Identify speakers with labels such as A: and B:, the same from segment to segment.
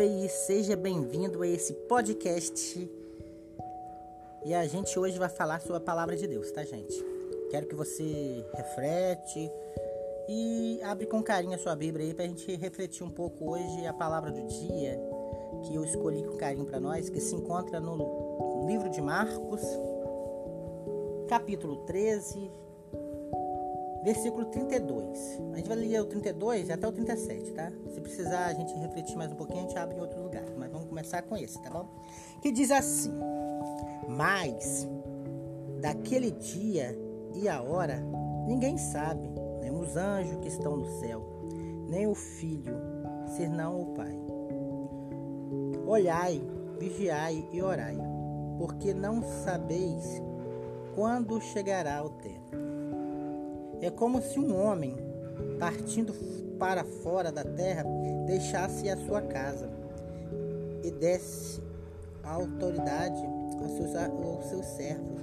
A: e seja bem-vindo a esse podcast. E a gente hoje vai falar sobre a palavra de Deus, tá, gente? Quero que você reflete e abre com carinho a sua Bíblia aí pra gente refletir um pouco hoje a palavra do dia que eu escolhi com carinho para nós, que se encontra no livro de Marcos, capítulo 13, versículo 32. A gente vai ler o 32 até o 37, tá? Se precisar a gente refletir mais um pouquinho, a gente abre em outro lugar. Mas vamos começar com esse, tá bom? Que diz assim: Mas daquele dia e a hora ninguém sabe, nem os anjos que estão no céu, nem o filho, senão o Pai. Olhai, vigiai e orai, porque não sabeis quando chegará o tempo. É como se um homem, partindo para fora da terra, deixasse a sua casa e desse a autoridade aos seus, aos seus servos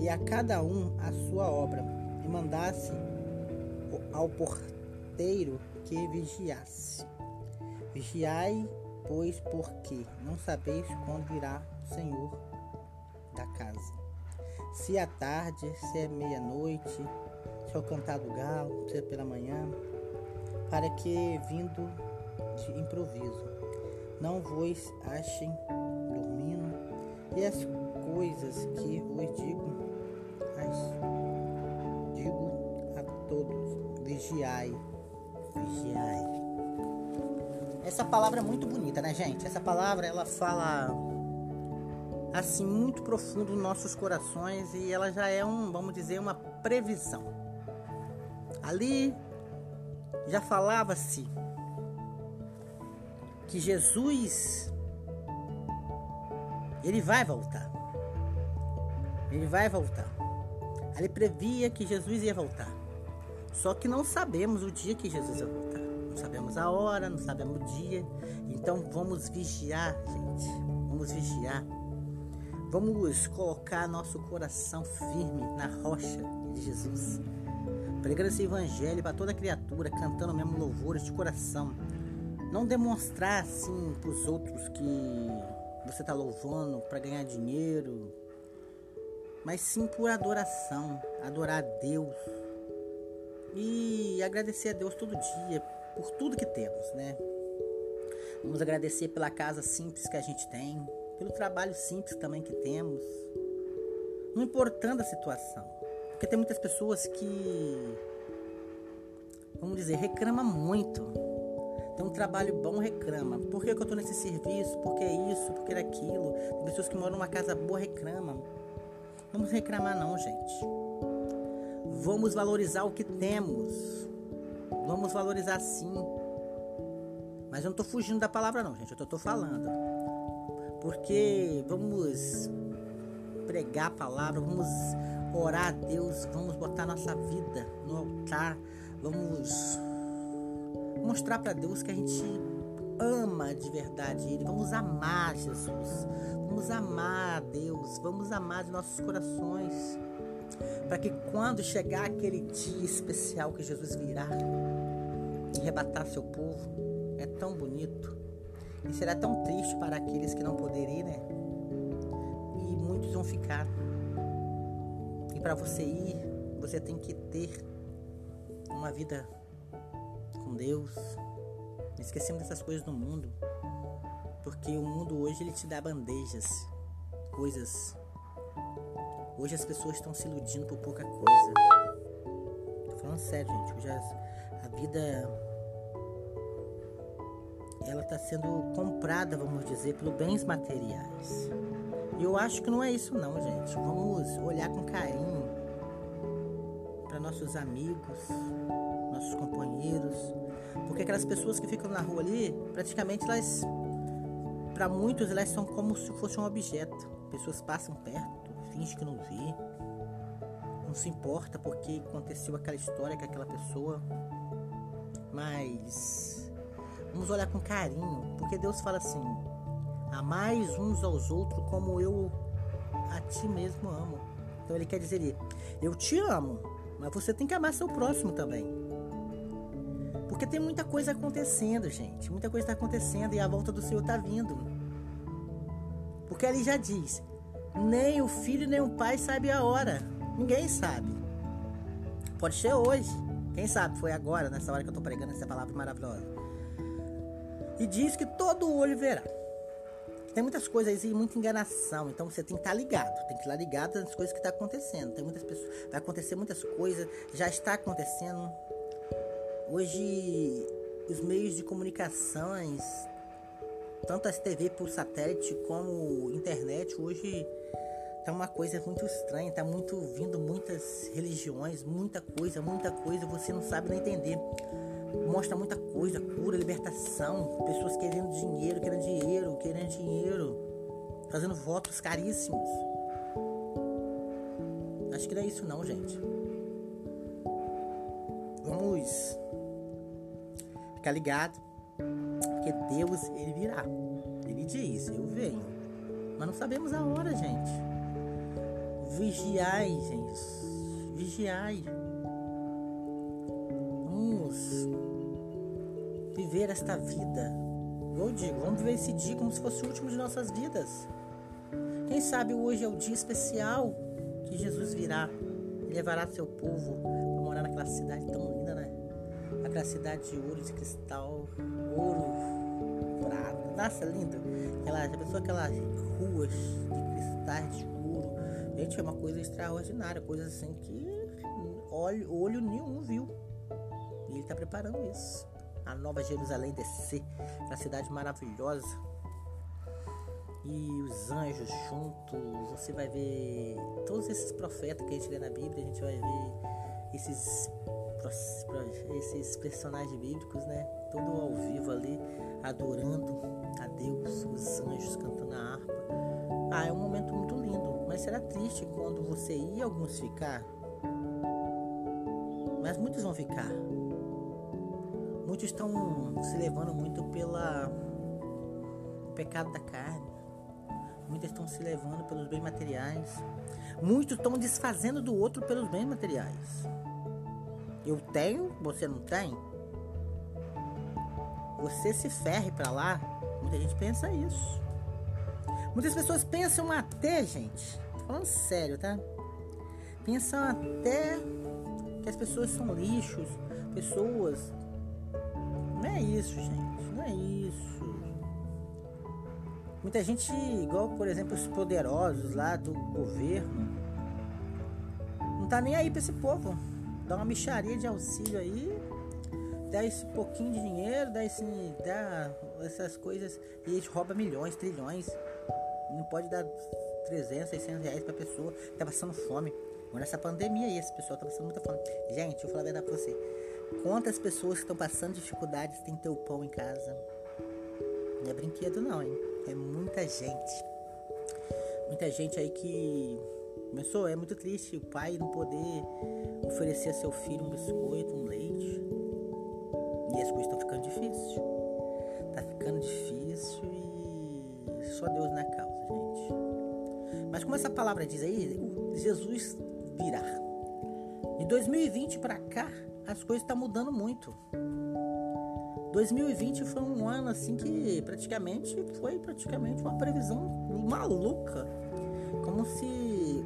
A: e a cada um a sua obra, e mandasse ao porteiro que vigiasse. Vigiai, pois, porque não sabeis quando virá o Senhor da casa. Se é tarde, se é meia-noite, se é o cantar do galo, se é pela manhã, para que vindo de improviso não vos achem dormindo, e as coisas que vos digo, as digo a todos, vigiai, vigiai. Essa palavra é muito bonita, né, gente? Essa palavra ela fala assim muito profundo nos nossos corações e ela já é um, vamos dizer, uma previsão. Ali já falava-se que Jesus ele vai voltar. Ele vai voltar. Ali previa que Jesus ia voltar. Só que não sabemos o dia que Jesus ia voltar. Não sabemos a hora, não sabemos o dia. Então vamos vigiar, gente. Vamos vigiar. Vamos colocar nosso coração firme na rocha de Jesus pregando esse evangelho para toda criatura, cantando mesmo louvores de coração. Não demonstrar assim para os outros que você está louvando para ganhar dinheiro, mas sim por adoração, adorar a Deus e agradecer a Deus todo dia por tudo que temos, né? Vamos agradecer pela casa simples que a gente tem, pelo trabalho simples também que temos, não importando a situação. Porque tem muitas pessoas que, vamos dizer, reclama muito. Tem um trabalho bom, reclama. Por que, eu estou nesse serviço? Por que isso? Por que aquilo? Tem pessoas que moram numa casa boa, reclamam. Vamos reclamar não, gente. Vamos valorizar o que temos. Vamos valorizar sim. Mas eu não estou fugindo da palavra não, gente. Eu estou falando. Porque vamos pregar a palavra, vamos orar a Deus, vamos botar nossa vida no altar, vamos mostrar para Deus que a gente ama de verdade Ele, vamos amar Jesus, vamos amar a Deus, vamos amar de nossos corações, para que quando chegar aquele dia especial que Jesus virá e arrebatar seu povo, é tão bonito e será tão triste para aqueles que não poderem né? E muitos vão ficar para você ir, você tem que ter uma vida com Deus. Esquecemos dessas coisas do mundo, porque o mundo hoje ele te dá bandejas, coisas. Hoje as pessoas estão se iludindo por pouca coisa. Tô falando sério, gente. Hoje a vida ela está sendo comprada, vamos dizer, por bens materiais. E eu acho que não é isso não, gente. Vamos olhar com carinho para nossos amigos, nossos companheiros, porque aquelas pessoas que ficam na rua ali, praticamente elas para muitos elas são como se fosse um objeto. Pessoas passam perto, fingem que não vê, não se importa porque aconteceu aquela história com aquela pessoa. Mas vamos olhar com carinho, porque Deus fala assim: Amais uns aos outros como eu a ti mesmo amo. Então ele quer dizer, eu te amo, mas você tem que amar seu próximo também. Porque tem muita coisa acontecendo, gente. Muita coisa está acontecendo e a volta do Senhor está vindo. Porque ali já diz: nem o filho nem o pai sabe a hora. Ninguém sabe. Pode ser hoje. Quem sabe foi agora, nessa hora que eu estou pregando essa palavra maravilhosa. E diz que todo olho verá. Tem muitas coisas aí, muita enganação. Então você tem que estar tá ligado. Tem que estar ligado nas coisas que estão tá acontecendo. Tem muitas pessoas. Vai acontecer muitas coisas. Já está acontecendo. Hoje os meios de comunicações, tanto as TV por satélite como internet, hoje tá uma coisa muito estranha, tá muito vindo muitas religiões, muita coisa, muita coisa, você não sabe nem entender. Mostra muita coisa, cura, libertação, pessoas querendo dinheiro, querendo dinheiro, querendo dinheiro, fazendo votos caríssimos. Acho que não é isso não, gente. Vamos ficar ligado, porque Deus ele virá. Ele diz, eu venho. Mas não sabemos a hora, gente. Vigiai, gente. Vigiai. Viver esta vida. Eu digo, vamos viver esse dia como se fosse o último de nossas vidas. Quem sabe hoje é o dia especial que Jesus virá e levará seu povo para morar naquela cidade tão linda, né? Aquela cidade de ouro, de cristal, ouro, prata. Nossa, lindo. Aquela, já pensou aquelas ruas de cristais de ouro? Gente, é uma coisa extraordinária, coisa assim que olho, olho nenhum viu. E ele está preparando isso. A nova Jerusalém descer, a cidade maravilhosa. E os anjos juntos, você vai ver todos esses profetas que a gente lê na Bíblia, a gente vai ver esses esses personagens bíblicos, né? Todo ao vivo ali, adorando a Deus, os anjos cantando a harpa. Ah, é um momento muito lindo, mas será triste quando você ir alguns ficar. Mas muitos vão ficar. Muitos estão se levando muito pela pecado da carne. Muitos estão se levando pelos bens materiais. Muitos estão desfazendo do outro pelos bens materiais. Eu tenho, você não tem? Você se ferre para lá? Muita gente pensa isso. Muitas pessoas pensam até, gente, tô falando sério, tá? Pensam até que as pessoas são lixos, pessoas. Não é isso, gente, não é isso. Muita gente, igual por exemplo os poderosos lá do governo, não tá nem aí pra esse povo dá uma micharia de auxílio aí, dá esse pouquinho de dinheiro, dá, esse, dá essas coisas e eles roubam milhões, trilhões. Não pode dar 300, 600 reais pra pessoa que tá passando fome. Agora essa pandemia aí, essa pessoa tá passando muita fome. Gente, eu vou falar a verdade pra você. Quantas pessoas que estão passando dificuldades têm teu pão em casa? Não é brinquedo não, hein? É muita gente. Muita gente aí que Começou, é muito triste o pai não poder oferecer a seu filho um biscoito, um leite. E as coisas estão ficando difíceis. Tá ficando difícil e só Deus na causa, gente. Mas como essa palavra diz aí, Jesus virá. De 2020 para cá, as coisas estão tá mudando muito. 2020 foi um ano assim que praticamente foi praticamente uma previsão maluca. Como se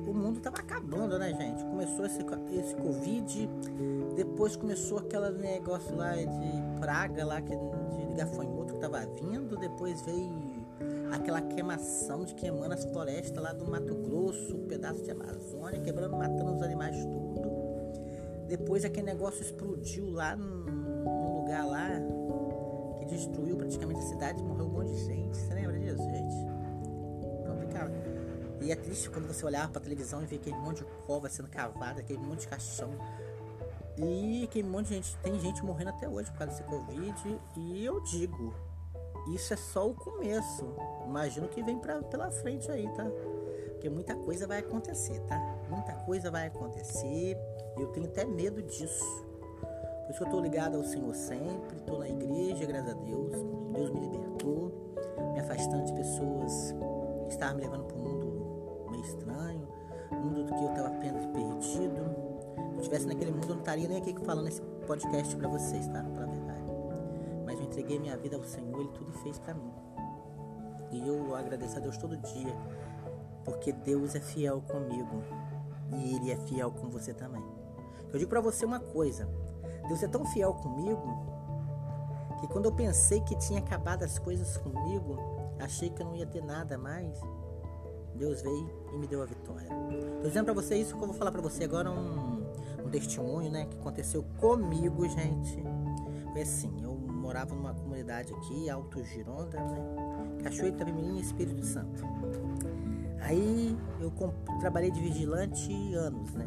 A: o mundo tava acabando, né, gente? Começou esse, esse Covid, depois começou aquele negócio lá de praga lá, que, de gafanhoto que tava vindo, depois veio aquela queimação de queimando as florestas lá do Mato Grosso, um pedaço de Amazônia, quebrando, matando os animais tudo. Depois aquele negócio explodiu lá num lugar lá que destruiu praticamente a cidade, morreu um monte de gente. Você lembra disso, gente? E é triste quando você olhar pra televisão e ver aquele monte de cova sendo cavada, aquele monte de caixão. E aquele monte de gente, tem gente morrendo até hoje por causa desse Covid. E eu digo, isso é só o começo. Imagino que vem pra, pela frente aí, tá? Porque muita coisa vai acontecer, tá? Muita coisa vai acontecer. Eu tenho até medo disso. Por isso que eu tô ligado ao Senhor sempre, tô na igreja, graças a Deus. Deus me libertou, me afastando de pessoas que estavam me levando pro mundo meio estranho, mundo do que eu estava apenas perdido. Se eu estivesse naquele mundo, eu não estaria nem aqui falando esse podcast para vocês, tá? Pela verdade. entreguei minha vida ao Senhor, Ele tudo fez para mim. E eu agradeço a Deus todo dia, porque Deus é fiel comigo e Ele é fiel com você também. Eu digo para você uma coisa: Deus é tão fiel comigo que quando eu pensei que tinha acabado as coisas comigo, achei que eu não ia ter nada mais. Deus veio e me deu a vitória. Tô dizendo para você isso que eu vou falar para você agora um, um testemunho, né, que aconteceu comigo, gente. Foi assim, eu morava numa comunidade aqui, Alto Gironda, né? Cachoeira Itapemirim, Espírito Santo. Aí eu trabalhei de vigilante anos, né?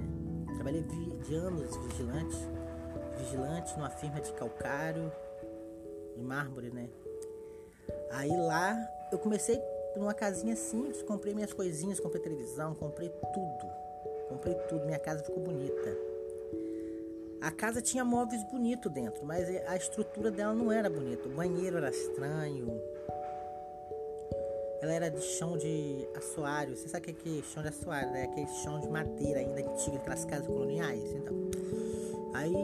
A: Trabalhei de anos vigilante, vigilante numa firma de calcário, de mármore, né? Aí lá eu comecei numa casinha simples, comprei minhas coisinhas, comprei televisão, comprei tudo. Comprei tudo, minha casa ficou bonita. A casa tinha móveis bonitos dentro, mas a estrutura dela não era bonita. O banheiro era estranho. Ela era de chão de assoalho. Você sabe o que é chão de assoalho? É aquele chão de madeira ainda antigo, aquelas casas coloniais. Então, aí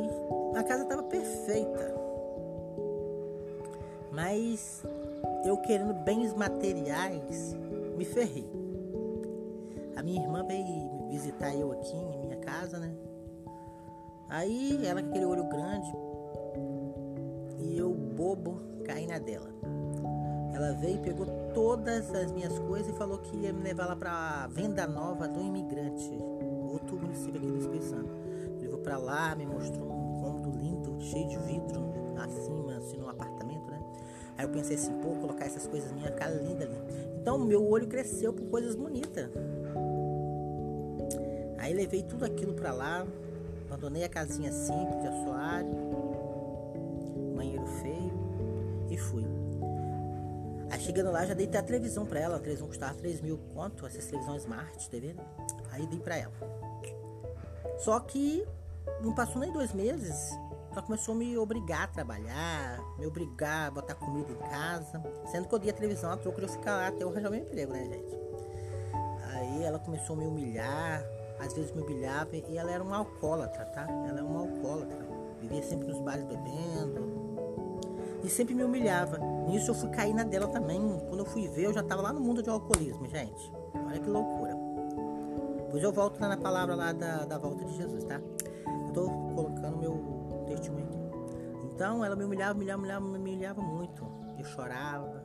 A: a casa estava perfeita. Mas eu querendo bens materiais, me ferrei. A minha irmã veio visitar eu aqui em minha casa, né? Aí ela com aquele olho grande e eu bobo caí na dela. Ela veio e pegou todas as minhas coisas e falou que ia me levar lá pra venda nova do imigrante, outro município aqui do Espírito Santo. Levou pra lá, me mostrou um cômodo lindo, cheio de vidro acima, assim, no apartamento, né? Aí eu pensei assim, pô, colocar essas coisas minhas, ficar linda ali. Então meu olho cresceu por coisas bonitas. Aí levei tudo aquilo pra lá, Abandonei a casinha simples de assoalho, banheiro feio e fui. Chegando lá, já dei até a televisão pra ela. A televisão custava 3 mil conto, essa televisão Smart TV. Né? Aí dei pra ela. Só que não passou nem dois meses, ela começou a me obrigar a trabalhar, me obrigar a botar comida em casa, sendo que eu dei a televisão a troco de eu ficar lá até eu arranjar meu emprego, né, gente? Aí ela começou a me humilhar, às vezes me humilhava e ela era uma alcoólatra, tá? Ela é uma alcoólatra. Vivia sempre nos bares bebendo. E sempre me humilhava. Nisso eu fui cair na dela também. Quando eu fui ver, eu já tava lá no mundo de alcoolismo, gente. Olha que loucura. Depois eu volto na palavra lá da, da volta de Jesus, tá? Eu tô colocando meu testemunho aqui. Então ela me humilhava, humilhava, humilhava, me humilhava muito. Eu chorava.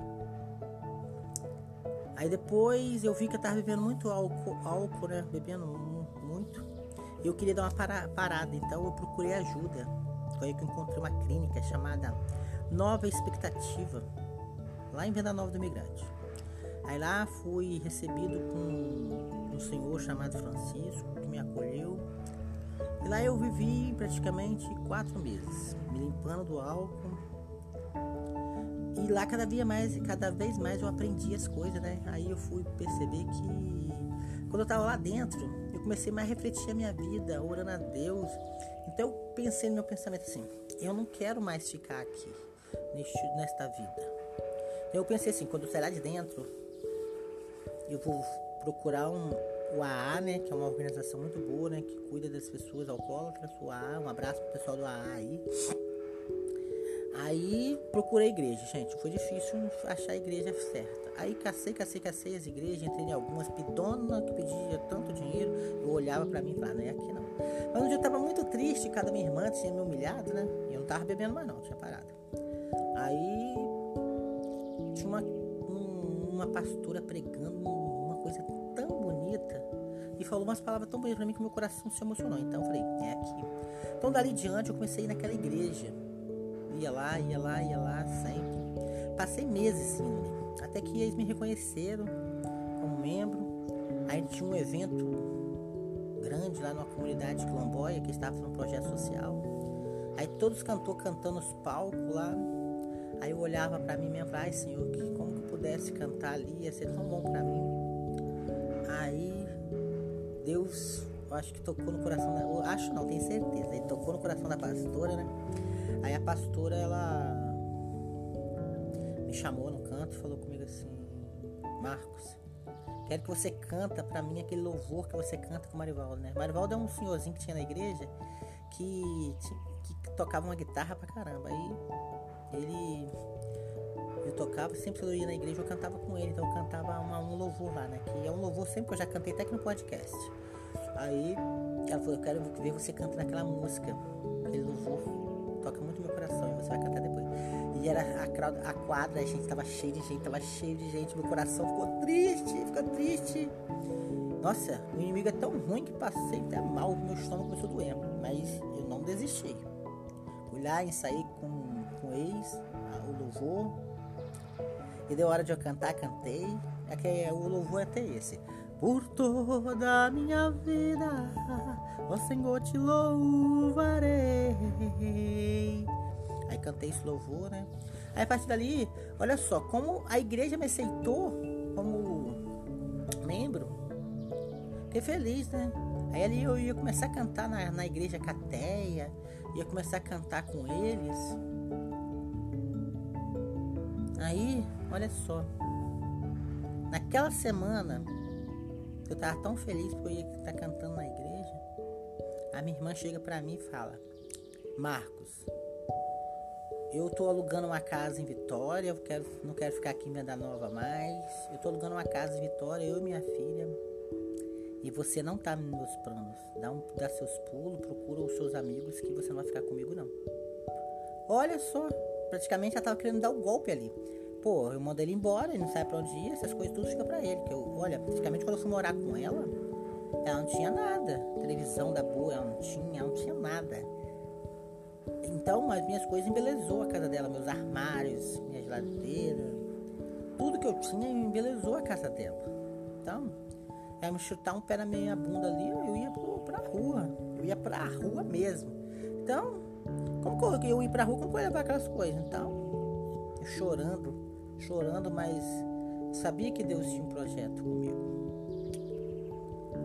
A: Aí depois eu vi que eu tava bebendo muito álcool, álcool né? Bebendo muito. E eu queria dar uma para, parada, então eu procurei ajuda. Foi aí que eu encontrei uma clínica chamada Nova Expectativa, lá em Venda Nova do Imigrante. Aí lá fui recebido com um senhor chamado Francisco, que me acolheu. E lá eu vivi praticamente quatro meses, me limpando do álcool. E lá cada vez mais, cada vez mais eu aprendi as coisas, né? Aí eu fui perceber que quando eu tava lá dentro, comecei mais a refletir a minha vida, orando a Deus. Então eu pensei no meu pensamento assim: eu não quero mais ficar aqui neste, nesta vida. Eu pensei assim: quando sair lá de dentro, eu vou procurar um, o AA, né, que é uma organização muito boa, né, que cuida das pessoas alcoólatras. O AA, um abraço pro pessoal do AA aí. Aí procurei igreja, gente. Foi difícil achar a igreja certa. Aí cacei, cacei, cacei as igrejas, entrei em algumas pidona que pedia tanto dinheiro. Eu olhava para mim e falava, não é aqui não. Mas um dia eu tava muito triste, cada minha irmã tinha me humilhado, né? E eu não tava bebendo mais não, tinha parado. Aí tinha uma, um, uma pastora pregando uma coisa tão bonita e falou umas palavras tão bonitas pra mim que meu coração se emocionou. Então eu falei, é aqui. Então dali diante eu comecei a ir naquela igreja ia lá, ia lá, ia lá, sempre. Passei meses indo, até que eles me reconheceram como membro. Aí tinha um evento grande lá numa comunidade quilomboia que estava fazendo um projeto social. Aí todos cantou cantando os palcos lá. Aí eu olhava para mim me falava, ai Senhor, que como que eu pudesse cantar ali, ia ser tão bom para mim. Aí Deus, eu acho que tocou no coração da. Eu acho não, tenho certeza. Ele tocou no coração da pastora, né? Aí a pastora, ela me chamou no canto falou comigo assim: Marcos, quero que você canta para mim aquele louvor que você canta com o Marivaldo, né? Marivaldo é um senhorzinho que tinha na igreja que, que tocava uma guitarra pra caramba. Aí ele eu tocava, sempre que eu ia na igreja eu cantava com ele, então eu cantava uma, um louvor lá, né? Que é um louvor sempre que eu já cantei até aqui no podcast. Aí ela falou, eu quero ver você cantando aquela música, aquele louvor, toca muito meu coração e você vai cantar depois. E era a, a quadra, a gente tava cheio de gente, tava cheio de gente, meu coração ficou triste, ficou triste. Nossa, o inimigo é tão ruim que passei até mal, meu estômago começou doer, mas eu não desisti. Fui lá, ensaiei com, com ex, o louvor, e deu hora de eu cantar, cantei. É que o louvor é até esse. Por toda a minha vida, ó Senhor, te louvarei. Aí cantei esse louvor, né? Aí a partir dali, olha só, como a igreja me aceitou como membro, fiquei feliz, né? Aí ali eu ia começar a cantar na, na igreja Cateia, ia começar a cantar com eles. Aí, olha só, naquela semana eu tava tão feliz porque eu ia estar cantando na igreja. A minha irmã chega pra mim e fala: Marcos, eu tô alugando uma casa em Vitória, eu quero, não quero ficar aqui em Venda Nova mais. Eu tô alugando uma casa em Vitória, eu e minha filha. E você não tá nos meus planos. Dá, um, dá seus pulos, procura os seus amigos que você não vai ficar comigo não. Olha só, praticamente ela tava querendo dar o um golpe ali. Pô, eu mando ele embora, ele não sabe pra onde ir, essas coisas tudo fica pra ele. Que eu, olha, praticamente quando eu fui morar com ela, ela não tinha nada. Televisão da boa, ela não tinha, ela não tinha nada. Então, as minhas coisas embelezou a casa dela, meus armários, minha geladeira, tudo que eu tinha embelezou a casa dela. Então, ela me chutar um pé na minha bunda ali, eu ia pra rua. Eu ia pra rua mesmo. Então, como que eu ia pra rua, como que eu ia levar aquelas coisas? Então, chorando, chorando, mas sabia que Deus tinha um projeto comigo.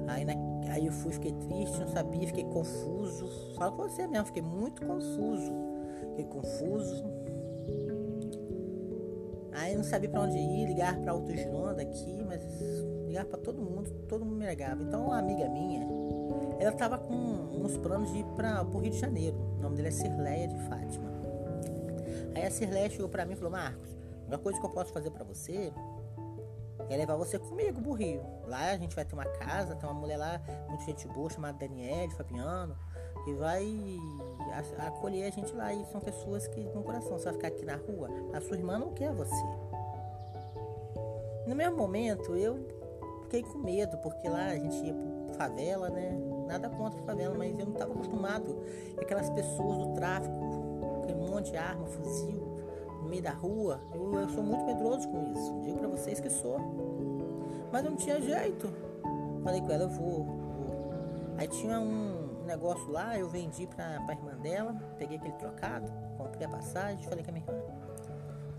A: Aí, na, aí eu fui, fiquei triste, não sabia, fiquei confuso. Fala com você mesmo, fiquei muito confuso. Fiquei confuso. Aí não sabia para onde ir, ligar para outro Gironda aqui, mas ligar para todo mundo, todo mundo me ligava. Então uma amiga minha, ela tava com uns planos de ir para o Rio de Janeiro. O nome dela é Cirleia de Fátima. Aí a Cirleia chegou para mim e falou: Marcos, a melhor coisa que eu posso fazer para você é levar você comigo pro Rio. Lá a gente vai ter uma casa, tem uma mulher lá, muito gente boa, chamada Daniele, Fabiano, que vai acolher a gente lá. E são pessoas que com coração, você vai ficar aqui na rua, a sua irmã não quer você. No mesmo momento, eu fiquei com medo, porque lá a gente ia pro favela, né? Nada contra a favela, mas eu não estava acostumado. Aquelas pessoas do tráfico, aquele monte de arma, fuzil, no meio da rua. Eu, eu sou muito medroso com isso. Digo para vocês que sou. Mas não tinha jeito. Falei com ela, eu vou. vou. Aí tinha um negócio lá, eu vendi pra, pra irmã dela, peguei aquele trocado, comprei a passagem, falei com a minha irmã.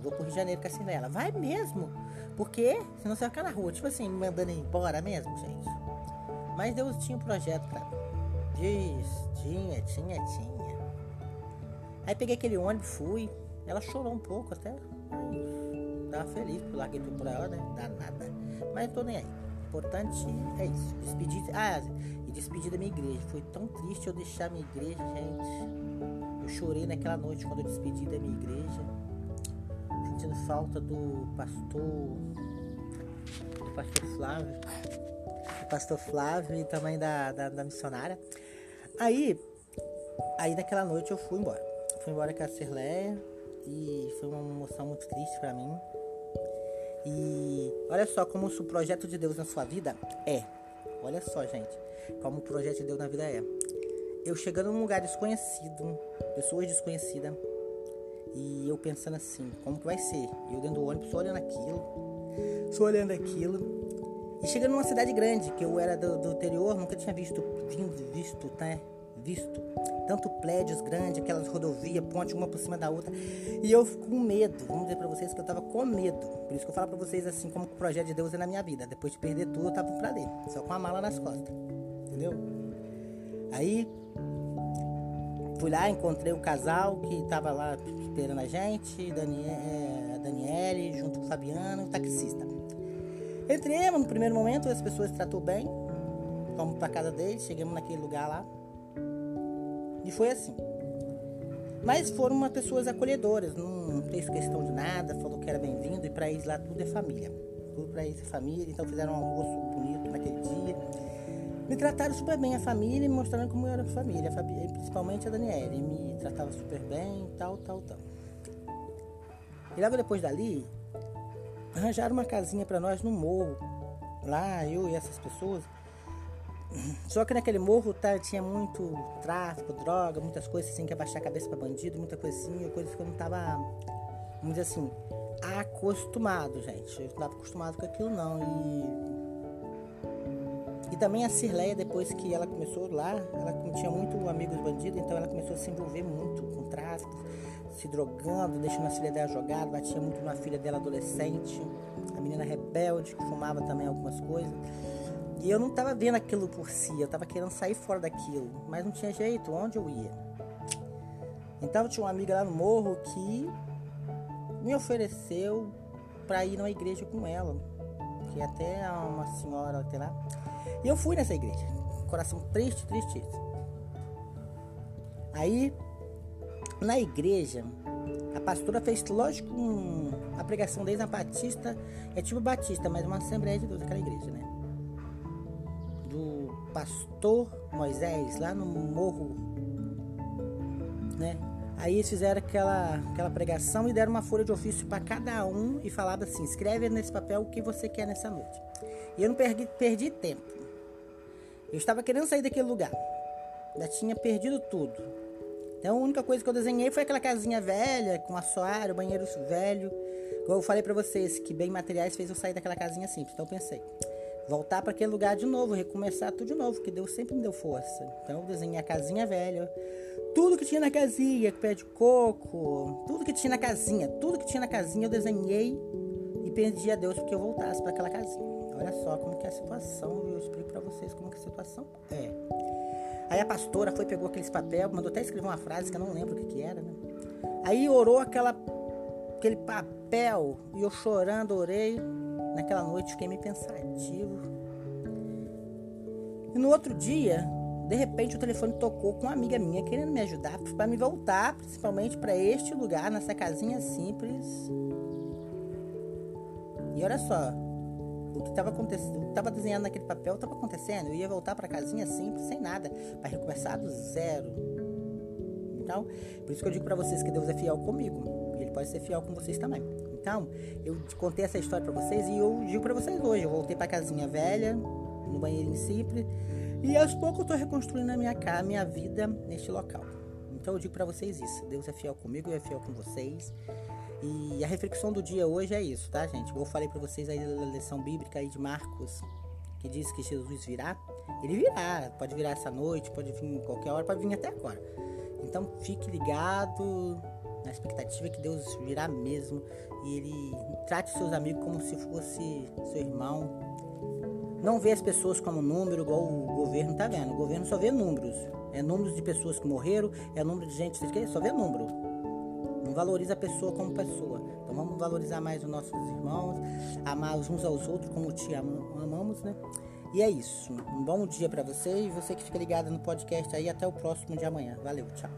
A: Vou pro Rio de Janeiro com a Cirlela. Vai mesmo? Porque senão você vai ficar na rua. Tipo assim, mandando embora mesmo, gente. Mas Deus tinha um projeto pra mim. Diz, tinha, tinha, tinha. Aí peguei aquele ônibus, fui, ela chorou um pouco até. Tava feliz por larguei tudo pra ela, né? Dá nada. Mas não tô nem aí. O importante é isso. Despedir. Ah, e despedir da minha igreja. Foi tão triste eu deixar minha igreja, gente. Eu chorei naquela noite quando eu despedi da minha igreja. Sentindo falta do pastor. Do pastor Flávio. Pastor Flávio e também da, da, da missionária. Aí, aí naquela noite eu fui embora. Fui embora com a Cirleia e foi uma emoção muito triste para mim. E olha só como o projeto de Deus na sua vida é. Olha só, gente, como o projeto de Deus na vida é. Eu chegando num lugar desconhecido, pessoas desconhecidas, e eu pensando assim, como que vai ser? Eu dentro do ônibus só olhando aquilo, só olhando aquilo. E chegando numa cidade grande, que eu era do, do interior, nunca tinha visto, visto, né? Visto tanto prédios grandes, aquelas rodovias, ponte uma por cima da outra. E eu com medo, vamos dizer para vocês que eu tava com medo. Por isso que eu falo para vocês assim, como o projeto de Deus é na minha vida. Depois de perder tudo, eu tava pra dentro, só com a mala nas costas. Entendeu? Aí fui lá, encontrei um casal que tava lá esperando a gente, Daniel, é, Daniele, junto com o Fabiano, o taxista. Entremos no primeiro momento, as pessoas tratou bem. Fomos pra casa deles, chegamos naquele lugar lá. E foi assim. Mas foram uma pessoas acolhedoras, não fez questão de nada, falou que era bem-vindo e para eles lá tudo é família. Tudo para eles é família, então fizeram um almoço bonito naquele dia. Me trataram super bem a família, me mostrando como eu era família, principalmente a Daniela. Me tratava super bem, tal, tal, tal. E logo depois dali, arranjaram uma casinha para nós no morro. Lá, eu e essas pessoas. Só que naquele morro tá, tinha muito tráfico, droga, muitas coisas assim, que abaixar a cabeça para bandido, muita coisa assim, coisas que eu não tava, vamos dizer assim, acostumado, gente. Eu não tava acostumado com aquilo não. E e também a Cirleia, depois que ela começou lá, ela tinha muito amigos bandidos, então ela começou a se envolver muito com tráfico, se drogando, deixando a filha dela jogada, batia muito na filha dela adolescente, a menina rebelde, que fumava também algumas coisas. E eu não estava vendo aquilo por si, eu estava querendo sair fora daquilo, mas não tinha jeito, onde eu ia? Então eu tinha uma amiga lá no morro que me ofereceu para ir numa igreja com ela, que até uma senhora até lá. E eu fui nessa igreja, coração triste, triste. Aí, na igreja, a pastora fez, lógico, um, a pregação deles na Batista, é tipo Batista, mas uma Assembleia de Deus, aquela igreja, né? pastor Moisés lá no morro, né? Aí eles fizeram aquela, aquela pregação e deram uma folha de ofício para cada um e falavam assim: escreve nesse papel o que você quer nessa noite. E eu não perdi, perdi tempo. Eu estava querendo sair daquele lugar. Já tinha perdido tudo. Então a única coisa que eu desenhei foi aquela casinha velha, com assoalho, banheiro velho. Como eu falei para vocês, que bem materiais fez eu sair daquela casinha simples. Então eu pensei, voltar para aquele lugar de novo, recomeçar tudo de novo, que Deus sempre me deu força. Então eu desenhei a casinha velha, tudo que tinha na casinha, pé de coco, tudo que tinha na casinha, tudo que tinha na casinha eu desenhei e pedi a Deus que eu voltasse para aquela casinha. Olha só como que é a situação, eu explico para vocês como que a situação é. Aí a pastora foi, pegou aqueles papel, mandou até escrever uma frase que eu não lembro o que, que era, né? Aí orou aquela, aquele papel e eu chorando orei Naquela noite fiquei meio pensativo. E no outro dia, de repente o telefone tocou com uma amiga minha querendo me ajudar para me voltar, principalmente para este lugar, nessa casinha simples. E olha só, o que estava acontecendo, estava desenhando naquele papel estava acontecendo. Eu ia voltar para casinha simples, sem nada, para recomeçar do zero. Então, por isso que eu digo para vocês que Deus é fiel comigo. E Ele pode ser fiel com vocês também. Então, eu contei essa história para vocês e eu digo para vocês hoje. Eu voltei para casinha velha, no banheiro simples, e aos poucos eu tô reconstruindo a minha casa, minha vida neste local. Então eu digo para vocês isso. Deus é fiel comigo, e é fiel com vocês. E a reflexão do dia hoje é isso, tá, gente? Eu falei para vocês aí da lição bíblica aí de Marcos, que diz que Jesus virá. Ele virá, pode virar essa noite, pode vir em qualquer hora, pode vir até agora. Então fique ligado, na expectativa que Deus virá mesmo e ele trate seus amigos como se fosse seu irmão. Não vê as pessoas como número, igual o governo tá vendo. O governo só vê números. É números de pessoas que morreram, é número de gente que só vê número. Valoriza a pessoa como pessoa. Então vamos valorizar mais os nossos irmãos, amar uns aos outros como te amamos, né? E é isso. Um bom dia para você e você que fica ligado no podcast aí. Até o próximo de amanhã. Valeu, tchau.